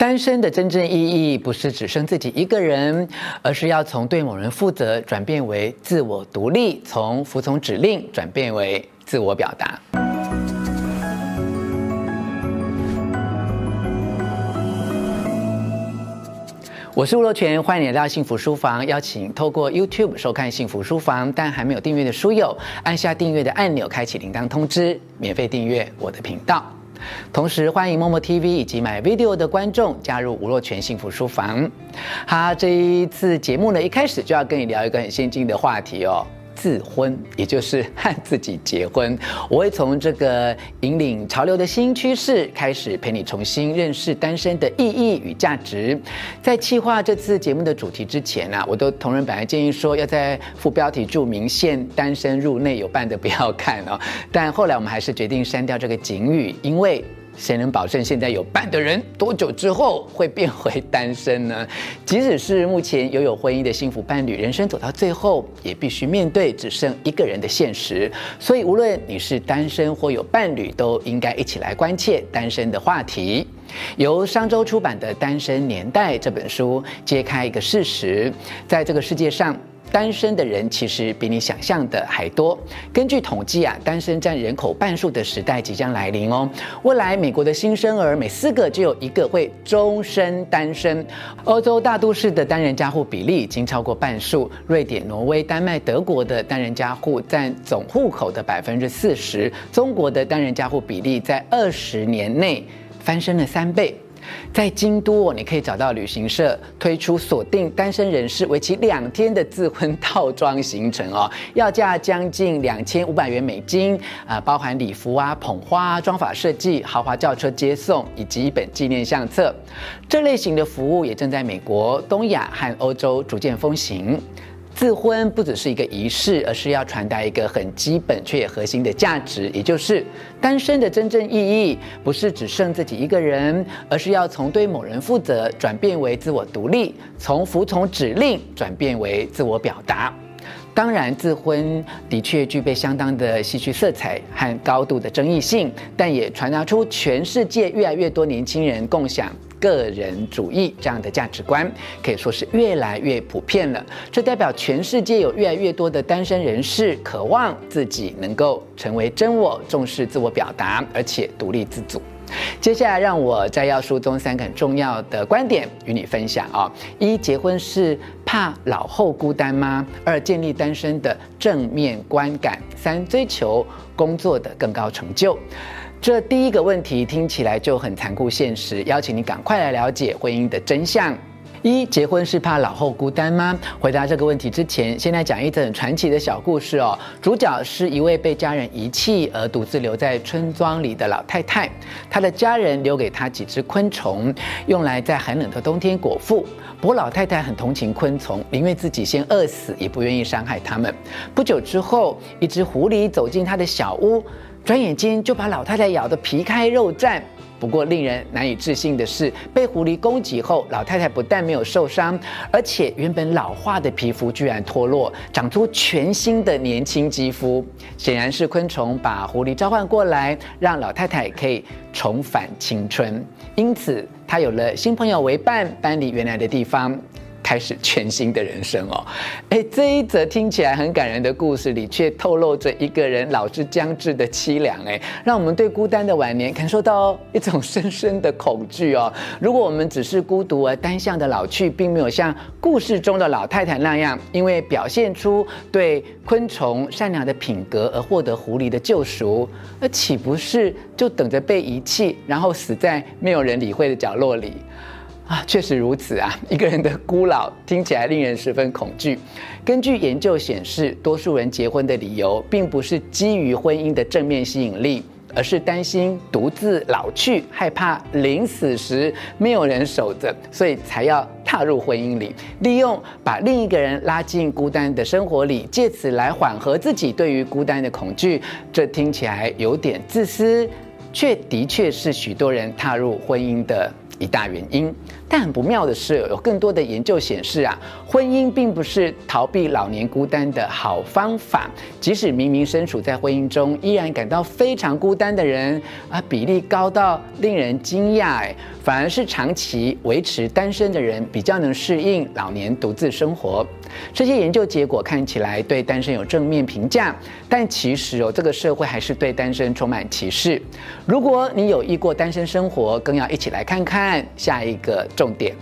单身的真正意义不是只剩自己一个人，而是要从对某人负责转变为自我独立，从服从指令转变为自我表达。我是吴若权，欢迎来到幸福书房。邀请透过 YouTube 收看幸福书房，但还没有订阅的书友，按下订阅的按钮，开启铃铛通知，免费订阅我的频道。同时欢迎默默 TV 以及买 Video 的观众加入吴若权幸福书房。好，这一次节目呢，一开始就要跟你聊一个很先进的话题哦。自婚，也就是 和自己结婚。我会从这个引领潮流的新趋势开始，陪你重新认识单身的意义与价值。在企划这次节目的主题之前啊，我都同仁本来建议说要在副标题注明“限单身入内有伴的不要看”哦，但后来我们还是决定删掉这个警语，因为。谁能保证现在有伴的人多久之后会变回单身呢？即使是目前拥有婚姻的幸福伴侣，人生走到最后也必须面对只剩一个人的现实。所以，无论你是单身或有伴侣，都应该一起来关切单身的话题。由商周出版的《单身年代》这本书揭开一个事实：在这个世界上。单身的人其实比你想象的还多。根据统计啊，单身占人口半数的时代即将来临哦。未来美国的新生儿每四个就有一个会终身单身。欧洲大都市的单人家户比例已经超过半数。瑞典、挪威、丹麦、德国的单人家户占总户口的百分之四十。中国的单人家户比例在二十年内翻身了三倍。在京都，你可以找到旅行社推出锁定单身人士为期两天的自婚套装行程哦，要价将近两千五百元美金啊，包含礼服啊、捧花、妆发设计、豪华轿车接送以及一本纪念相册。这类型的服务也正在美国、东亚和欧洲逐渐风行。自婚不只是一个仪式，而是要传达一个很基本却也核心的价值，也就是单身的真正意义不是只剩自己一个人，而是要从对某人负责转变为自我独立，从服从指令转变为自我表达。当然，自婚的确具备相当的戏剧色彩和高度的争议性，但也传达出全世界越来越多年轻人共享。个人主义这样的价值观可以说是越来越普遍了。这代表全世界有越来越多的单身人士渴望自己能够成为真我，重视自我表达，而且独立自主。接下来，让我摘要书中三个很重要的观点与你分享啊：一、结婚是怕老后孤单吗？二、建立单身的正面观感；三、追求工作的更高成就。这第一个问题听起来就很残酷现实，邀请你赶快来了解婚姻的真相。一、结婚是怕老后孤单吗？回答这个问题之前，先来讲一则很传奇的小故事哦。主角是一位被家人遗弃而独自留在村庄里的老太太，她的家人留给她几只昆虫，用来在寒冷的冬天果腹。不过老太太很同情昆虫，宁愿自己先饿死，也不愿意伤害它们。不久之后，一只狐狸走进她的小屋。转眼间就把老太太咬得皮开肉绽。不过令人难以置信的是，被狐狸攻击后，老太太不但没有受伤，而且原本老化的皮肤居然脱落，长出全新的年轻肌肤。显然是昆虫把狐狸召唤过来，让老太太可以重返青春。因此，她有了新朋友为伴，搬离原来的地方。开始全新的人生哦，哎，这一则听起来很感人的故事里，却透露着一个人老之将至的凄凉，哎，让我们对孤单的晚年感受到一种深深的恐惧哦。如果我们只是孤独而单向的老去，并没有像故事中的老太太那样，因为表现出对昆虫善良的品格而获得狐狸的救赎，那岂不是就等着被遗弃，然后死在没有人理会的角落里？啊，确实如此啊！一个人的孤老听起来令人十分恐惧。根据研究显示，多数人结婚的理由并不是基于婚姻的正面吸引力，而是担心独自老去，害怕临死时没有人守着，所以才要踏入婚姻里，利用把另一个人拉进孤单的生活里，借此来缓和自己对于孤单的恐惧。这听起来有点自私，却的确是许多人踏入婚姻的一大原因。但很不妙的是，有更多的研究显示啊，婚姻并不是逃避老年孤单的好方法。即使明明身处在婚姻中，依然感到非常孤单的人啊，比例高到令人惊讶。哎，反而是长期维持单身的人比较能适应老年独自生活。这些研究结果看起来对单身有正面评价，但其实哦，这个社会还是对单身充满歧视。如果你有意过单身生活，更要一起来看看下一个重点。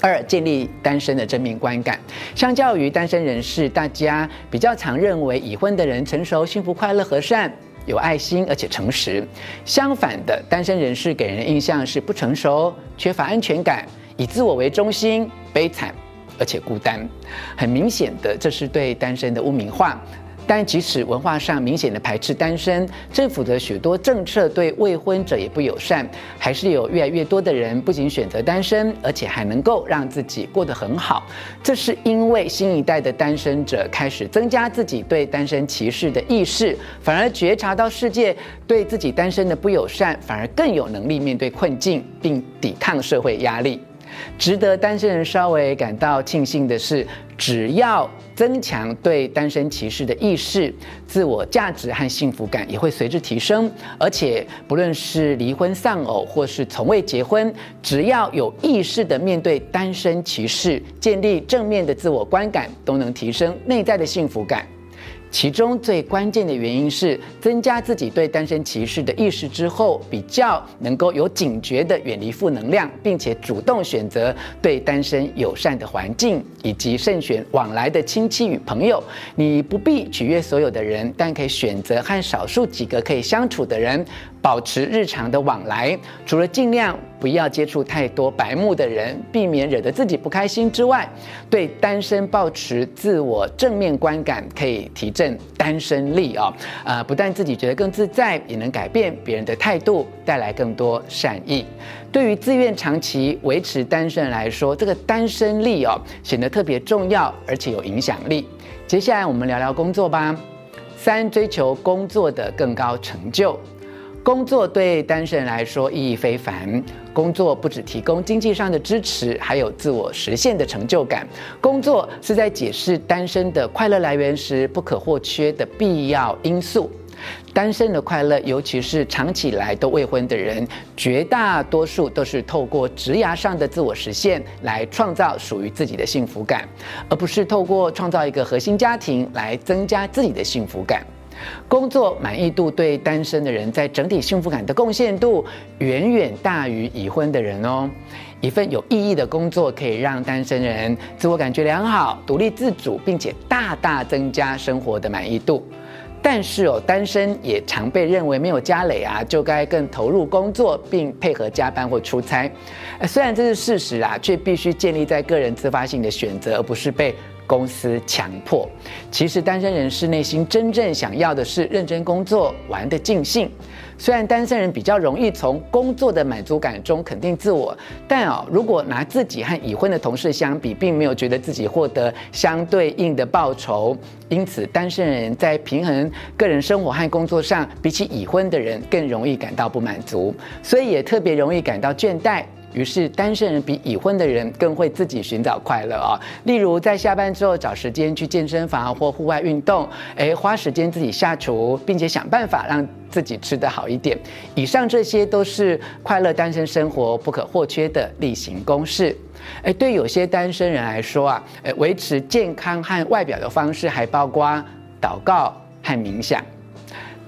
二、建立单身的正面观感。相较于单身人士，大家比较常认为已婚的人成熟、幸福、快乐、和善、有爱心，而且诚实。相反的，单身人士给人的印象是不成熟、缺乏安全感、以自我为中心、悲惨。而且孤单，很明显的，这是对单身的污名化。但即使文化上明显的排斥单身，政府的许多政策对未婚者也不友善，还是有越来越多的人不仅选择单身，而且还能够让自己过得很好。这是因为新一代的单身者开始增加自己对单身歧视的意识，反而觉察到世界对自己单身的不友善，反而更有能力面对困境，并抵抗社会压力。值得单身人稍微感到庆幸的是，只要增强对单身歧视的意识，自我价值和幸福感也会随之提升。而且，不论是离婚丧偶，或是从未结婚，只要有意识的面对单身歧视，建立正面的自我观感，都能提升内在的幸福感。其中最关键的原因是，增加自己对单身歧视的意识之后，比较能够有警觉地远离负能量，并且主动选择对单身友善的环境，以及慎选往来的亲戚与朋友。你不必取悦所有的人，但可以选择和少数几个可以相处的人。保持日常的往来，除了尽量不要接触太多白目的人，避免惹得自己不开心之外，对单身保持自我正面观感，可以提正单身力、哦！呃，不但自己觉得更自在，也能改变别人的态度，带来更多善意。对于自愿长期维持单身来说，这个单身力哦显得特别重要，而且有影响力。接下来我们聊聊工作吧。三、追求工作的更高成就。工作对单身人来说意义非凡。工作不只提供经济上的支持，还有自我实现的成就感。工作是在解释单身的快乐来源时不可或缺的必要因素。单身的快乐，尤其是长期以来都未婚的人，绝大多数都是透过职涯上的自我实现来创造属于自己的幸福感，而不是透过创造一个核心家庭来增加自己的幸福感。工作满意度对单身的人在整体幸福感的贡献度远远大于已婚的人哦。一份有意义的工作可以让单身人自我感觉良好、独立自主，并且大大增加生活的满意度。但是哦，单身也常被认为没有家累啊，就该更投入工作，并配合加班或出差。虽然这是事实啊，却必须建立在个人自发性的选择，而不是被。公司强迫，其实单身人士内心真正想要的是认真工作，玩得尽兴。虽然单身人比较容易从工作的满足感中肯定自我，但哦，如果拿自己和已婚的同事相比，并没有觉得自己获得相对应的报酬。因此，单身人在平衡个人生活和工作上，比起已婚的人更容易感到不满足，所以也特别容易感到倦怠。于是，单身人比已婚的人更会自己寻找快乐啊。例如，在下班之后找时间去健身房或户外运动，诶，花时间自己下厨，并且想办法让自己吃得好一点。以上这些都是快乐单身生活不可或缺的例行公事。诶，对有些单身人来说啊，诶，维持健康和外表的方式还包括祷告和冥想。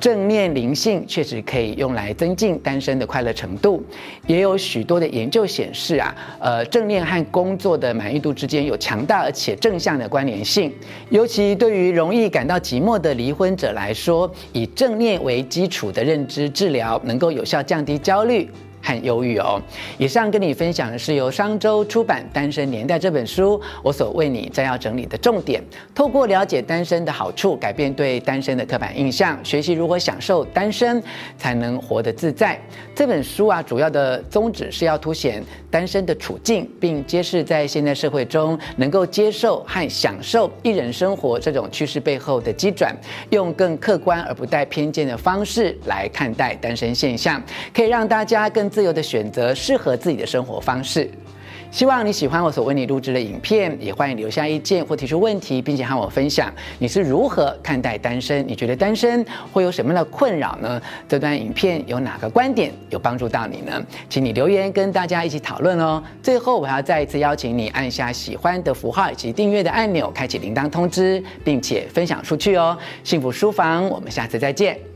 正念灵性确实可以用来增进单身的快乐程度，也有许多的研究显示啊，呃，正念和工作的满意度之间有强大而且正向的关联性。尤其对于容易感到寂寞的离婚者来说，以正念为基础的认知治疗能够有效降低焦虑。很忧郁哦。以上跟你分享的是由商周出版《单身年代》这本书，我所为你摘要整理的重点。透过了解单身的好处，改变对单身的刻板印象，学习如何享受单身，才能活得自在。这本书啊，主要的宗旨是要凸显单身的处境，并揭示在现代社会中能够接受和享受一人生活这种趋势背后的机转，用更客观而不带偏见的方式来看待单身现象，可以让大家更。自由的选择适合自己的生活方式。希望你喜欢我所为你录制的影片，也欢迎留下意见或提出问题，并且和我分享你是如何看待单身？你觉得单身会有什么样的困扰呢？这段影片有哪个观点有帮助到你呢？请你留言跟大家一起讨论哦。最后，我还要再一次邀请你按下喜欢的符号以及订阅的按钮，开启铃铛通知，并且分享出去哦。幸福书房，我们下次再见。